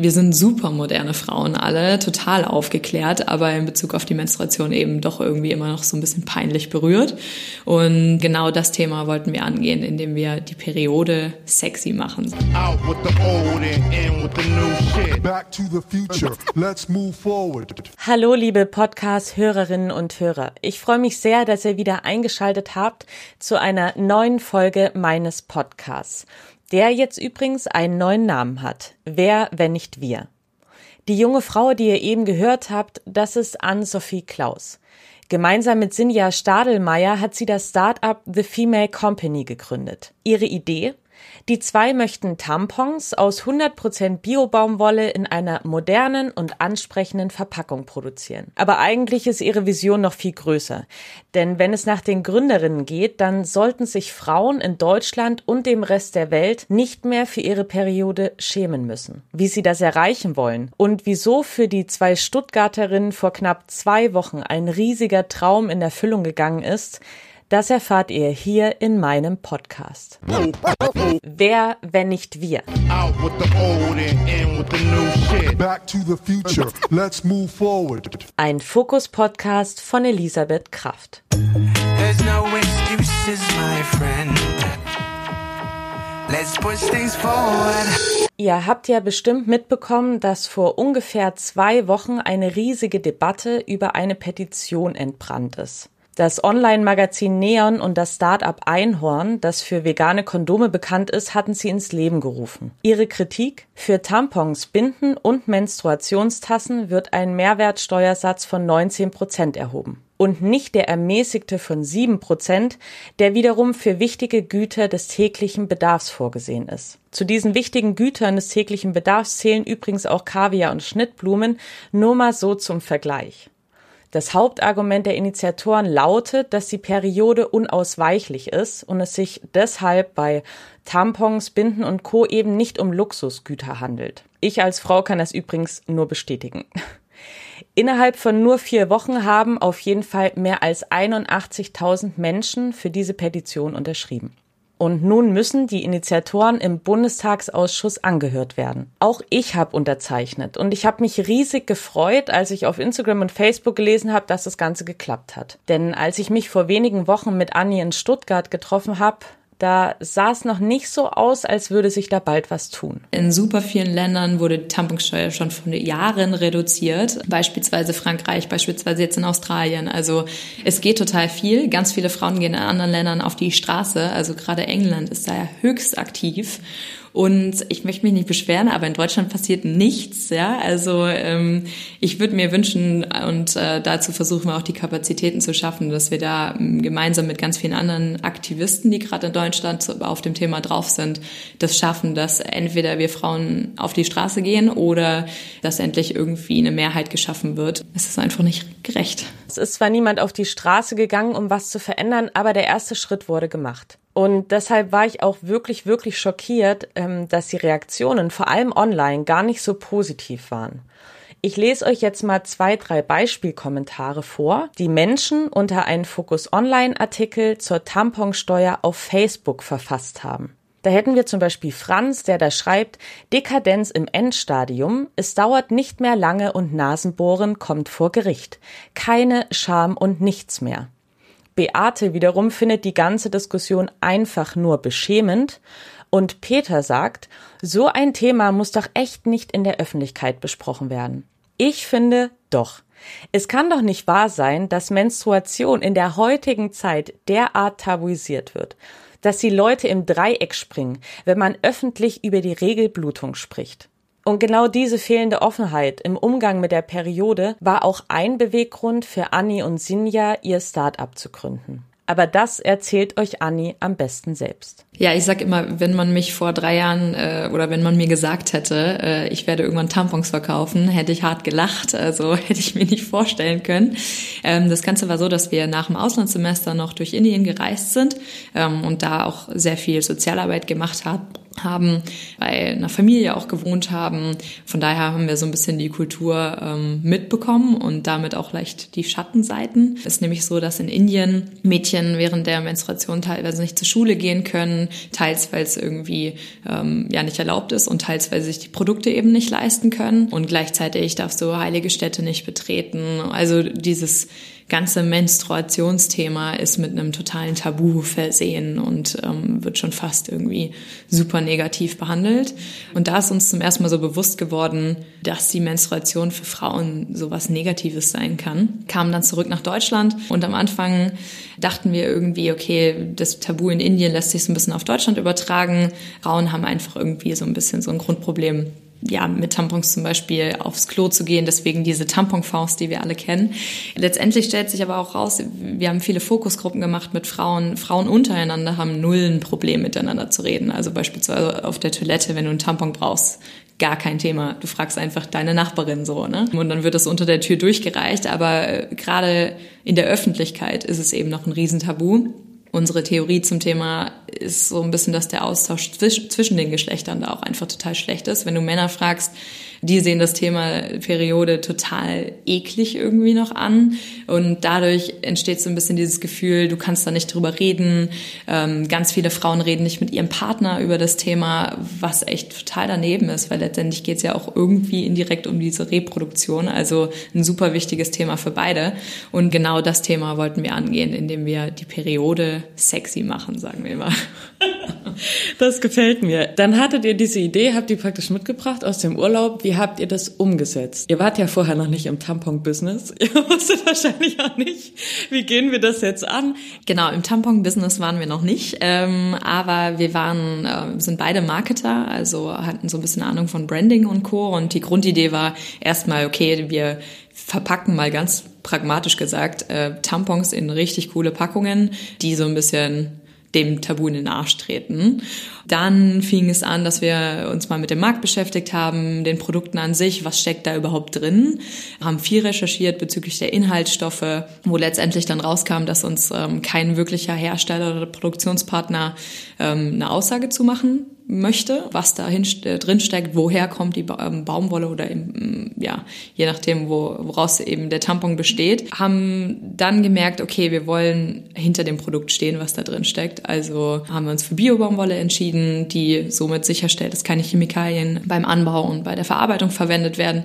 wir sind super moderne Frauen alle, total aufgeklärt, aber in Bezug auf die Menstruation eben doch irgendwie immer noch so ein bisschen peinlich berührt. Und genau das Thema wollten wir angehen, indem wir die Periode sexy machen. Hallo liebe Podcast-Hörerinnen und Hörer. Ich freue mich sehr, dass ihr wieder eingeschaltet habt zu einer neuen Folge meines Podcasts der jetzt übrigens einen neuen Namen hat. Wer, wenn nicht wir? Die junge Frau, die ihr eben gehört habt, das ist Anne-Sophie Klaus. Gemeinsam mit Sinja Stadelmeier hat sie das Start-up The Female Company gegründet. Ihre Idee? Die zwei möchten Tampons aus 100% Biobaumwolle in einer modernen und ansprechenden Verpackung produzieren. Aber eigentlich ist ihre Vision noch viel größer. Denn wenn es nach den Gründerinnen geht, dann sollten sich Frauen in Deutschland und dem Rest der Welt nicht mehr für ihre Periode schämen müssen. Wie sie das erreichen wollen und wieso für die zwei Stuttgarterinnen vor knapp zwei Wochen ein riesiger Traum in Erfüllung gegangen ist, das erfahrt ihr hier in meinem Podcast. Wer, wenn nicht wir? Ein Fokus-Podcast von Elisabeth Kraft. Ihr habt ja bestimmt mitbekommen, dass vor ungefähr zwei Wochen eine riesige Debatte über eine Petition entbrannt ist. Das Online-Magazin Neon und das Start-up Einhorn, das für vegane Kondome bekannt ist, hatten sie ins Leben gerufen. Ihre Kritik? Für Tampons, Binden und Menstruationstassen wird ein Mehrwertsteuersatz von 19 Prozent erhoben. Und nicht der ermäßigte von 7 Prozent, der wiederum für wichtige Güter des täglichen Bedarfs vorgesehen ist. Zu diesen wichtigen Gütern des täglichen Bedarfs zählen übrigens auch Kaviar und Schnittblumen, nur mal so zum Vergleich. Das Hauptargument der Initiatoren lautet, dass die Periode unausweichlich ist und es sich deshalb bei Tampons, Binden und Co. eben nicht um Luxusgüter handelt. Ich als Frau kann das übrigens nur bestätigen. Innerhalb von nur vier Wochen haben auf jeden Fall mehr als 81.000 Menschen für diese Petition unterschrieben. Und nun müssen die Initiatoren im Bundestagsausschuss angehört werden. Auch ich habe unterzeichnet und ich habe mich riesig gefreut, als ich auf Instagram und Facebook gelesen habe, dass das Ganze geklappt hat. Denn als ich mich vor wenigen Wochen mit Anni in Stuttgart getroffen habe, da sah es noch nicht so aus, als würde sich da bald was tun. In super vielen Ländern wurde die Tamponsteuer schon vor Jahren reduziert. Beispielsweise Frankreich, beispielsweise jetzt in Australien. Also es geht total viel. Ganz viele Frauen gehen in anderen Ländern auf die Straße. Also gerade England ist da ja höchst aktiv. Und ich möchte mich nicht beschweren, aber in Deutschland passiert nichts. Ja, also ähm, ich würde mir wünschen und äh, dazu versuchen wir auch die Kapazitäten zu schaffen, dass wir da ähm, gemeinsam mit ganz vielen anderen Aktivisten, die gerade in Deutschland auf dem Thema drauf sind, das schaffen, dass entweder wir Frauen auf die Straße gehen oder dass endlich irgendwie eine Mehrheit geschaffen wird. Es ist einfach nicht gerecht. Es ist zwar niemand auf die Straße gegangen, um was zu verändern, aber der erste Schritt wurde gemacht. Und deshalb war ich auch wirklich, wirklich schockiert, ähm, dass die Reaktionen, vor allem online, gar nicht so positiv waren. Ich lese euch jetzt mal zwei, drei Beispielkommentare vor, die Menschen unter einen Focus Online Artikel zur Tamponsteuer auf Facebook verfasst haben. Da hätten wir zum Beispiel Franz, der da schreibt, Dekadenz im Endstadium, es dauert nicht mehr lange und Nasenbohren kommt vor Gericht. Keine Scham und nichts mehr. Beate wiederum findet die ganze Diskussion einfach nur beschämend und Peter sagt, so ein Thema muss doch echt nicht in der Öffentlichkeit besprochen werden. Ich finde doch. Es kann doch nicht wahr sein, dass Menstruation in der heutigen Zeit derart tabuisiert wird, dass die Leute im Dreieck springen, wenn man öffentlich über die Regelblutung spricht. Und genau diese fehlende Offenheit im Umgang mit der Periode war auch ein Beweggrund für Anni und Sinja, ihr Start-up zu gründen. Aber das erzählt euch Anni am besten selbst. Ja, ich sag immer, wenn man mich vor drei Jahren äh, oder wenn man mir gesagt hätte, äh, ich werde irgendwann Tampons verkaufen, hätte ich hart gelacht. Also hätte ich mir nicht vorstellen können. Ähm, das Ganze war so, dass wir nach dem Auslandssemester noch durch Indien gereist sind ähm, und da auch sehr viel Sozialarbeit gemacht haben haben, bei einer Familie auch gewohnt haben. Von daher haben wir so ein bisschen die Kultur ähm, mitbekommen und damit auch leicht die Schattenseiten. Es ist nämlich so, dass in Indien Mädchen während der Menstruation teilweise nicht zur Schule gehen können, teils weil es irgendwie ähm, ja nicht erlaubt ist und teils weil sie sich die Produkte eben nicht leisten können und gleichzeitig darfst du heilige Städte nicht betreten. Also dieses ganze Menstruationsthema ist mit einem totalen Tabu versehen und ähm, wird schon fast irgendwie super negativ behandelt. Und da ist uns zum ersten Mal so bewusst geworden, dass die Menstruation für Frauen sowas Negatives sein kann. Kamen dann zurück nach Deutschland und am Anfang dachten wir irgendwie, okay, das Tabu in Indien lässt sich so ein bisschen auf Deutschland übertragen. Frauen haben einfach irgendwie so ein bisschen so ein Grundproblem ja, mit Tampons zum Beispiel aufs Klo zu gehen, deswegen diese Tamponfaust, die wir alle kennen. Letztendlich stellt sich aber auch raus, wir haben viele Fokusgruppen gemacht mit Frauen. Frauen untereinander haben null ein Problem miteinander zu reden. Also beispielsweise auf der Toilette, wenn du einen Tampon brauchst, gar kein Thema. Du fragst einfach deine Nachbarin so, ne? Und dann wird das unter der Tür durchgereicht. Aber äh, gerade in der Öffentlichkeit ist es eben noch ein Riesentabu. Unsere Theorie zum Thema ist so ein bisschen, dass der Austausch zwischen den Geschlechtern da auch einfach total schlecht ist. Wenn du Männer fragst, die sehen das Thema Periode total eklig irgendwie noch an. Und dadurch entsteht so ein bisschen dieses Gefühl, du kannst da nicht drüber reden. Ähm, ganz viele Frauen reden nicht mit ihrem Partner über das Thema, was echt total daneben ist, weil letztendlich geht es ja auch irgendwie indirekt um diese Reproduktion. Also ein super wichtiges Thema für beide. Und genau das Thema wollten wir angehen, indem wir die Periode sexy machen, sagen wir mal. Das gefällt mir. Dann hattet ihr diese Idee, habt ihr praktisch mitgebracht aus dem Urlaub. Wie habt ihr das umgesetzt? Ihr wart ja vorher noch nicht im Tampon-Business. Ihr wusstet wahrscheinlich auch nicht, wie gehen wir das jetzt an? Genau, im Tampon-Business waren wir noch nicht, ähm, aber wir waren, äh, sind beide Marketer, also hatten so ein bisschen Ahnung von Branding und Co. Und die Grundidee war erstmal, okay, wir verpacken mal ganz pragmatisch gesagt äh, Tampons in richtig coole Packungen, die so ein bisschen dem Tabu in den Arsch treten. Dann fing es an, dass wir uns mal mit dem Markt beschäftigt haben, den Produkten an sich, was steckt da überhaupt drin, haben viel recherchiert bezüglich der Inhaltsstoffe, wo letztendlich dann rauskam, dass uns ähm, kein wirklicher Hersteller oder Produktionspartner ähm, eine Aussage zu machen möchte, was da äh, drin steckt, woher kommt die ähm, Baumwolle oder eben, mm, ja, je nachdem, wo, woraus eben der Tampon besteht, haben dann gemerkt, okay, wir wollen hinter dem Produkt stehen, was da drin steckt. Also haben wir uns für Bio-Baumwolle entschieden, die somit sicherstellt, dass keine Chemikalien beim Anbau und bei der Verarbeitung verwendet werden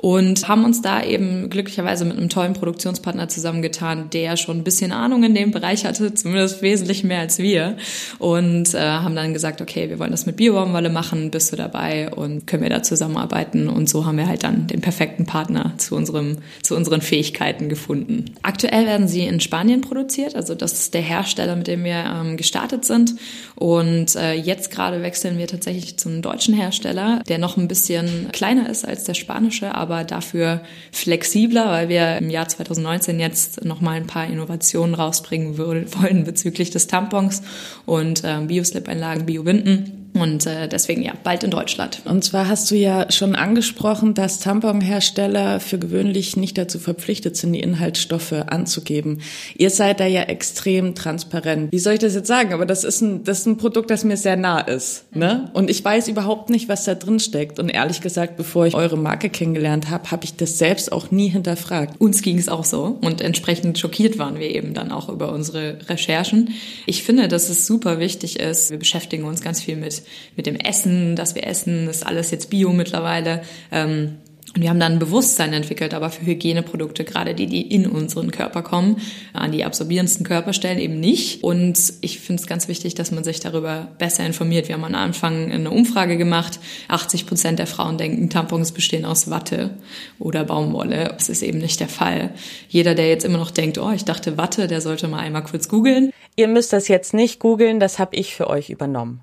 und haben uns da eben glücklicherweise mit einem tollen Produktionspartner zusammengetan, der schon ein bisschen Ahnung in dem Bereich hatte, zumindest wesentlich mehr als wir. Und äh, haben dann gesagt, okay, wir wollen das mit Biobaumwolle machen, bist du dabei und können wir da zusammenarbeiten? Und so haben wir halt dann den perfekten Partner zu unserem zu unseren Fähigkeiten gefunden. Aktuell werden sie in Spanien produziert, also das ist der Hersteller, mit dem wir ähm, gestartet sind. Und äh, jetzt gerade wechseln wir tatsächlich zum deutschen Hersteller, der noch ein bisschen kleiner ist als der spanische, aber aber dafür flexibler, weil wir im Jahr 2019 jetzt noch mal ein paar Innovationen rausbringen wollen bezüglich des Tampons und äh, Bioslip-Einlagen, Biowinden. Und äh, deswegen ja, bald in Deutschland. Und zwar hast du ja schon angesprochen, dass Tamponhersteller für gewöhnlich nicht dazu verpflichtet sind, die Inhaltsstoffe anzugeben. Ihr seid da ja extrem transparent. Wie soll ich das jetzt sagen? Aber das ist ein, das ist ein Produkt, das mir sehr nah ist. Ne? Und ich weiß überhaupt nicht, was da drin steckt. Und ehrlich gesagt, bevor ich eure Marke kennengelernt habe, habe ich das selbst auch nie hinterfragt. Uns ging es auch so. Und entsprechend schockiert waren wir eben dann auch über unsere Recherchen. Ich finde, dass es super wichtig ist. Wir beschäftigen uns ganz viel mit mit, dem Essen, dass wir essen, ist alles jetzt Bio mittlerweile. Ähm, und wir haben dann ein Bewusstsein entwickelt, aber für Hygieneprodukte, gerade die, die in unseren Körper kommen, an die absorbierendsten Körperstellen eben nicht. Und ich finde es ganz wichtig, dass man sich darüber besser informiert. Wir haben am Anfang eine Umfrage gemacht. 80 Prozent der Frauen denken, Tampons bestehen aus Watte oder Baumwolle. Das ist eben nicht der Fall. Jeder, der jetzt immer noch denkt, oh, ich dachte Watte, der sollte mal einmal kurz googeln. Ihr müsst das jetzt nicht googeln, das habe ich für euch übernommen.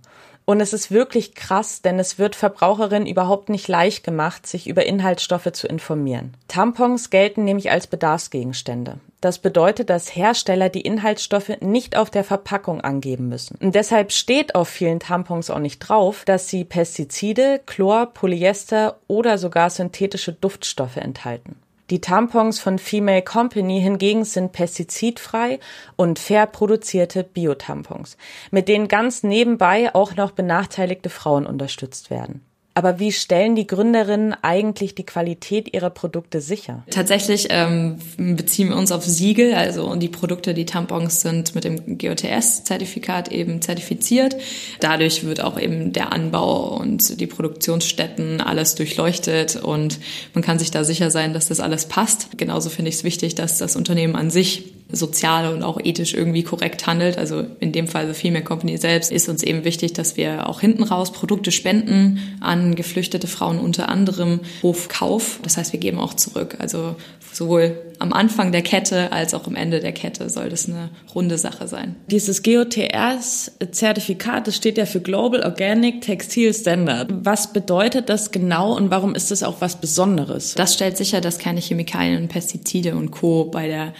Und es ist wirklich krass, denn es wird Verbraucherinnen überhaupt nicht leicht gemacht, sich über Inhaltsstoffe zu informieren. Tampons gelten nämlich als Bedarfsgegenstände. Das bedeutet, dass Hersteller die Inhaltsstoffe nicht auf der Verpackung angeben müssen. Und deshalb steht auf vielen Tampons auch nicht drauf, dass sie Pestizide, Chlor, Polyester oder sogar synthetische Duftstoffe enthalten. Die Tampons von Female Company hingegen sind pestizidfrei und fair produzierte Biotampons, mit denen ganz nebenbei auch noch benachteiligte Frauen unterstützt werden. Aber wie stellen die Gründerinnen eigentlich die Qualität ihrer Produkte sicher? Tatsächlich ähm, beziehen wir uns auf Siegel, also und die Produkte, die Tampons sind mit dem GOTS-Zertifikat eben zertifiziert. Dadurch wird auch eben der Anbau und die Produktionsstätten alles durchleuchtet und man kann sich da sicher sein, dass das alles passt. Genauso finde ich es wichtig, dass das Unternehmen an sich sozial und auch ethisch irgendwie korrekt handelt. Also in dem Fall The Female Company selbst ist uns eben wichtig, dass wir auch hinten raus Produkte spenden an geflüchtete Frauen unter anderem Hofkauf. Das heißt, wir geben auch zurück. Also sowohl am Anfang der Kette als auch am Ende der Kette soll das eine runde Sache sein. Dieses GOTS-Zertifikat, das steht ja für Global Organic Textile Standard. Was bedeutet das genau und warum ist das auch was Besonderes? Das stellt sicher, dass keine Chemikalien, Pestizide und Co. bei der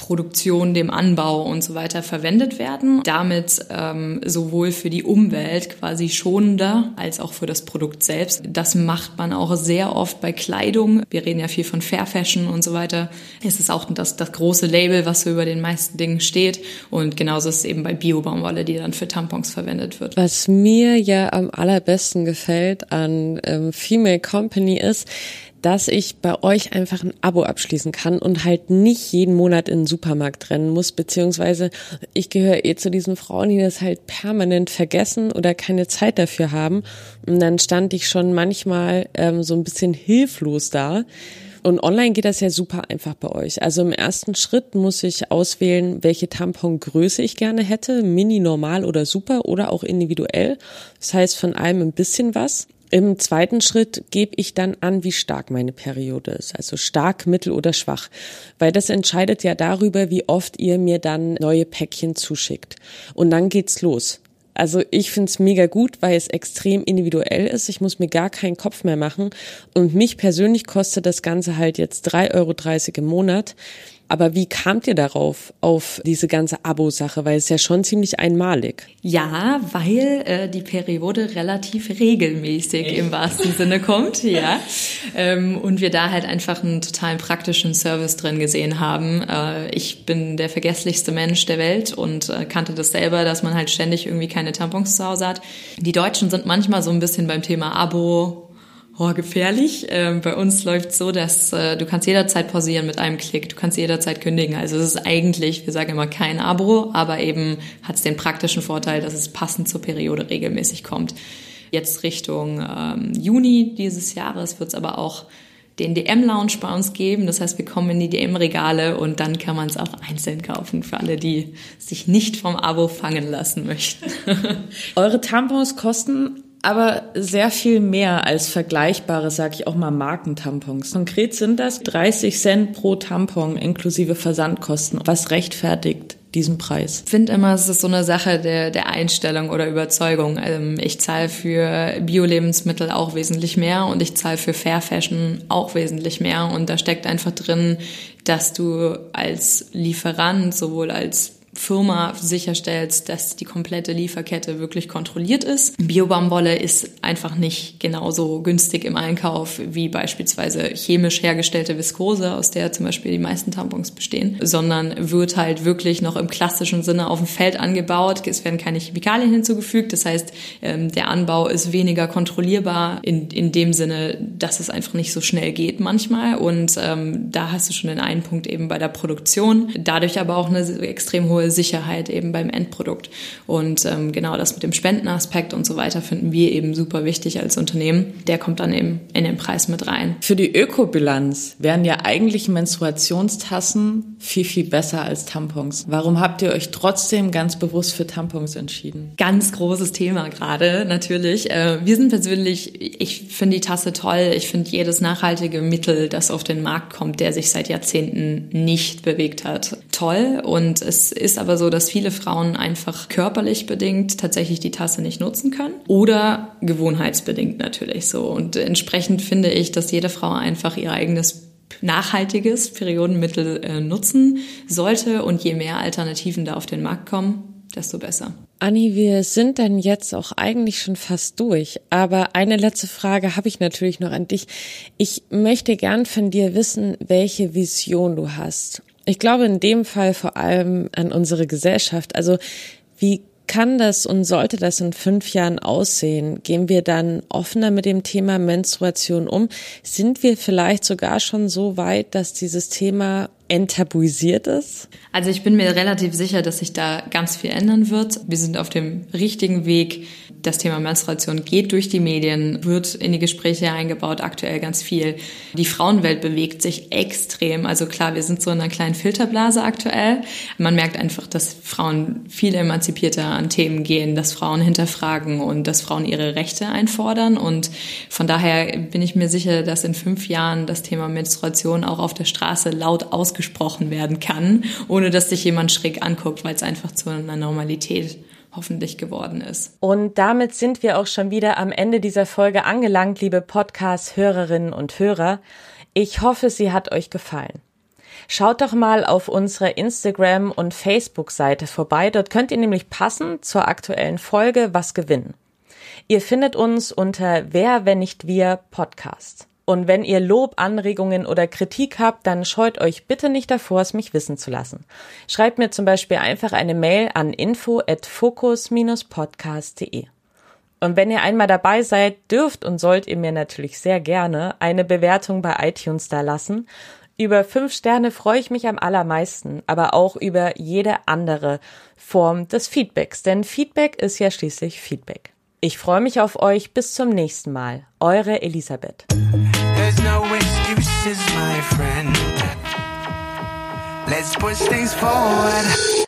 Produktion, dem Anbau und so weiter verwendet werden. Damit ähm, sowohl für die Umwelt quasi schonender als auch für das Produkt selbst. Das macht man auch sehr oft bei Kleidung. Wir reden ja viel von Fair Fashion und so weiter. Es ist auch das, das große Label, was so über den meisten Dingen steht. Und genauso ist es eben bei Biobaumwolle, die dann für Tampons verwendet wird. Was mir ja am allerbesten gefällt an ähm, Female Company ist, dass ich bei euch einfach ein Abo abschließen kann und halt nicht jeden Monat in den Supermarkt rennen muss, beziehungsweise ich gehöre eh zu diesen Frauen, die das halt permanent vergessen oder keine Zeit dafür haben. Und dann stand ich schon manchmal ähm, so ein bisschen hilflos da. Und online geht das ja super einfach bei euch. Also im ersten Schritt muss ich auswählen, welche Tampongröße ich gerne hätte, mini, normal oder super oder auch individuell. Das heißt von allem ein bisschen was. Im zweiten Schritt gebe ich dann an, wie stark meine Periode ist, also stark, mittel oder schwach, weil das entscheidet ja darüber, wie oft ihr mir dann neue Päckchen zuschickt. Und dann geht's los. Also ich find's mega gut, weil es extrem individuell ist. Ich muss mir gar keinen Kopf mehr machen. Und mich persönlich kostet das Ganze halt jetzt 3,30 Euro im Monat. Aber wie kamt ihr darauf, auf diese ganze Abo-Sache? Weil es ja schon ziemlich einmalig. Ja, weil äh, die Periode relativ regelmäßig Echt? im wahrsten Sinne kommt, ja. Ähm, und wir da halt einfach einen totalen praktischen Service drin gesehen haben. Äh, ich bin der vergesslichste Mensch der Welt und äh, kannte das selber, dass man halt ständig irgendwie keine Tampons zu Hause hat. Die Deutschen sind manchmal so ein bisschen beim Thema Abo oh, gefährlich. Ähm, bei uns läuft so, dass äh, du kannst jederzeit pausieren mit einem Klick, du kannst jederzeit kündigen. Also es ist eigentlich, wir sagen immer kein Abo, aber eben hat es den praktischen Vorteil, dass es passend zur Periode regelmäßig kommt. Jetzt Richtung ähm, Juni dieses Jahres wird es aber auch den DM-Lounge bei uns geben. Das heißt, wir kommen in die DM-Regale und dann kann man es auch einzeln kaufen für alle, die sich nicht vom Abo fangen lassen möchten. Eure Tampons kosten aber sehr viel mehr als vergleichbare, sag ich auch mal, Markentampons. Konkret sind das 30 Cent pro Tampon inklusive Versandkosten. Was rechtfertigt diesen Preis? Ich finde immer, es ist so eine Sache der, der Einstellung oder Überzeugung. Ähm, ich zahle für Bio-Lebensmittel auch wesentlich mehr und ich zahle für Fair Fashion auch wesentlich mehr. Und da steckt einfach drin, dass du als Lieferant sowohl als Firma sicherstellst, dass die komplette Lieferkette wirklich kontrolliert ist. Biobaumwolle ist einfach nicht genauso günstig im Einkauf wie beispielsweise chemisch hergestellte Viskose, aus der zum Beispiel die meisten Tampons bestehen, sondern wird halt wirklich noch im klassischen Sinne auf dem Feld angebaut. Es werden keine Chemikalien hinzugefügt. Das heißt, ähm, der Anbau ist weniger kontrollierbar in, in dem Sinne, dass es einfach nicht so schnell geht manchmal. Und ähm, da hast du schon den einen Punkt eben bei der Produktion. Dadurch aber auch eine extrem hohe hohe Sicherheit eben beim Endprodukt. Und ähm, genau das mit dem Spendenaspekt und so weiter finden wir eben super wichtig als Unternehmen. Der kommt dann eben in den Preis mit rein. Für die Ökobilanz wären ja eigentlich Menstruationstassen viel, viel besser als Tampons. Warum habt ihr euch trotzdem ganz bewusst für Tampons entschieden? Ganz großes Thema gerade, natürlich. Äh, wir sind persönlich, ich finde die Tasse toll. Ich finde jedes nachhaltige Mittel, das auf den Markt kommt, der sich seit Jahrzehnten nicht bewegt hat, toll. Und es ist ist aber so, dass viele Frauen einfach körperlich bedingt tatsächlich die Tasse nicht nutzen können oder gewohnheitsbedingt natürlich so. Und entsprechend finde ich, dass jede Frau einfach ihr eigenes nachhaltiges Periodenmittel äh, nutzen sollte und je mehr Alternativen da auf den Markt kommen, desto besser. Anni, wir sind dann jetzt auch eigentlich schon fast durch. Aber eine letzte Frage habe ich natürlich noch an dich. Ich möchte gern von dir wissen, welche Vision du hast. Ich glaube in dem Fall vor allem an unsere Gesellschaft. Also wie kann das und sollte das in fünf Jahren aussehen? Gehen wir dann offener mit dem Thema Menstruation um? Sind wir vielleicht sogar schon so weit, dass dieses Thema enttabuisiert ist? Also ich bin mir relativ sicher, dass sich da ganz viel ändern wird. Wir sind auf dem richtigen Weg das Thema Menstruation geht durch die Medien, wird in die Gespräche eingebaut, aktuell ganz viel. Die Frauenwelt bewegt sich extrem. Also klar, wir sind so in einer kleinen Filterblase aktuell. Man merkt einfach, dass Frauen viel emanzipierter an Themen gehen, dass Frauen hinterfragen und dass Frauen ihre Rechte einfordern. Und von daher bin ich mir sicher, dass in fünf Jahren das Thema Menstruation auch auf der Straße laut ausgesprochen werden kann, ohne dass sich jemand schräg anguckt, weil es einfach zu einer Normalität hoffentlich geworden ist. Und damit sind wir auch schon wieder am Ende dieser Folge angelangt, liebe Podcast-Hörerinnen und Hörer. Ich hoffe, sie hat euch gefallen. Schaut doch mal auf unserer Instagram- und Facebook-Seite vorbei. Dort könnt ihr nämlich passend zur aktuellen Folge was gewinnen. Ihr findet uns unter Wer, wenn nicht wir Podcast. Und wenn ihr Lob, Anregungen oder Kritik habt, dann scheut euch bitte nicht davor, es mich wissen zu lassen. Schreibt mir zum Beispiel einfach eine Mail an info@focus-podcast.de. Und wenn ihr einmal dabei seid, dürft und sollt ihr mir natürlich sehr gerne eine Bewertung bei iTunes da lassen. Über fünf Sterne freue ich mich am allermeisten, aber auch über jede andere Form des Feedbacks, denn Feedback ist ja schließlich Feedback. Ich freue mich auf euch. Bis zum nächsten Mal. Eure Elisabeth. Let's push things forward.